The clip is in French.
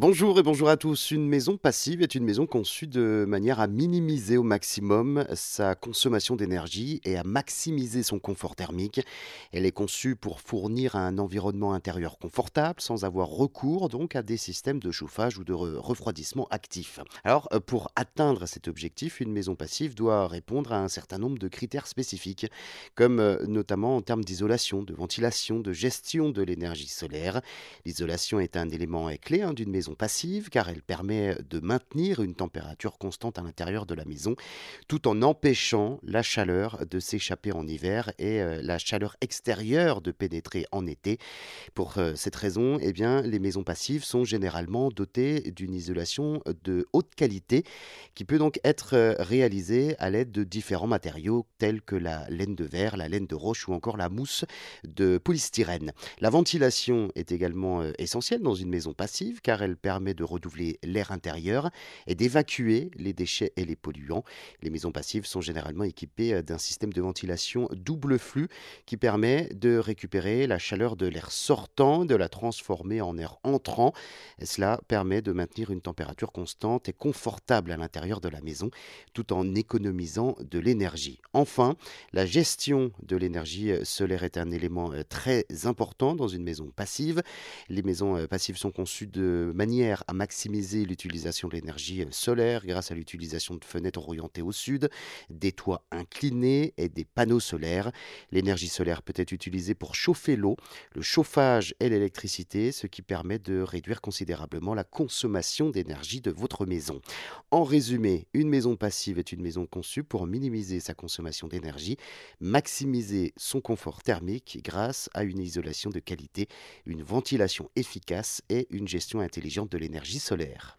Bonjour et bonjour à tous. Une maison passive est une maison conçue de manière à minimiser au maximum sa consommation d'énergie et à maximiser son confort thermique. Elle est conçue pour fournir un environnement intérieur confortable sans avoir recours donc à des systèmes de chauffage ou de re- refroidissement actifs. Alors euh, pour atteindre cet objectif, une maison passive doit répondre à un certain nombre de critères spécifiques comme euh, notamment en termes d'isolation, de ventilation, de gestion de l'énergie solaire. L'isolation est un élément clé hein, d'une maison passive car elle permet de maintenir une température constante à l'intérieur de la maison tout en empêchant la chaleur de s'échapper en hiver et euh, la chaleur extérieure de pénétrer en été. Pour euh, cette raison, eh bien, les maisons passives sont généralement dotées d'une isolation de haute qualité qui peut donc être euh, réalisée à l'aide de différents matériaux tels que la laine de verre, la laine de roche ou encore la mousse de polystyrène. La ventilation est également essentielle dans une maison passive car elle permet de redoubler l'air intérieur et d'évacuer les déchets et les polluants. Les maisons passives sont généralement équipées euh, d'un système de ventilation double flux qui permet de récupérer la chaleur de l'air sortant, de la transformer en air entrant. Cela permet de maintenir une température constante et confortable à l'intérieur de la maison tout en économisant de l'énergie. Enfin, la gestion de l'énergie euh, solaire est un élément euh, très important dans une maison passive. Les maisons passives sont conçues de manière à maximiser l'utilisation de l'énergie euh, solaire grâce à l'utilisation de fenêtres orientées au sud, des toits inclinés et des panneaux solaires. L'énergie solaire peut être utilisée pour chauffer l'eau, le chauffage et l'électricité, ce qui permet de réduire considérablement la consommation d'énergie de votre maison. En résumé, une maison passive est une maison conçue pour minimiser sa consommation d'énergie, maximiser son confort thermique grâce à une isolation de qualité, une ventilation efficace et une gestion intelligente de l'énergie solaire.